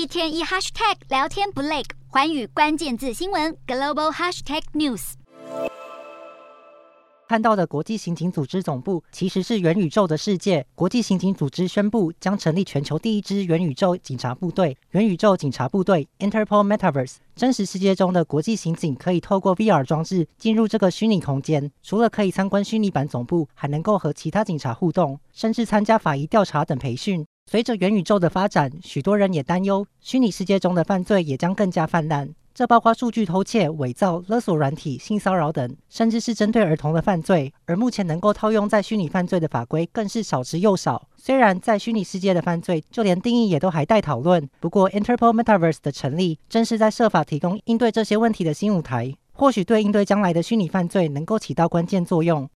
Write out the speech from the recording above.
一天一 hashtag 聊天不累，寰宇关键字新闻 global hashtag news。看到的国际刑警组织总部其实是元宇宙的世界。国际刑警组织宣布将成立全球第一支元宇宙警察部队——元宇宙警察部队 （Interpol Metaverse）。真实世界中的国际刑警可以透过 VR 装置进入这个虚拟空间，除了可以参观虚拟版总部，还能够和其他警察互动，甚至参加法医调查等培训。随着元宇宙的发展，许多人也担忧虚拟世界中的犯罪也将更加泛滥。这包括数据偷窃、伪造、勒索软体、性骚扰等，甚至是针对儿童的犯罪。而目前能够套用在虚拟犯罪的法规更是少之又少。虽然在虚拟世界的犯罪，就连定义也都还待讨论。不过，Interpol Metaverse 的成立，正是在设法提供应对这些问题的新舞台，或许对应对将来的虚拟犯罪能够起到关键作用。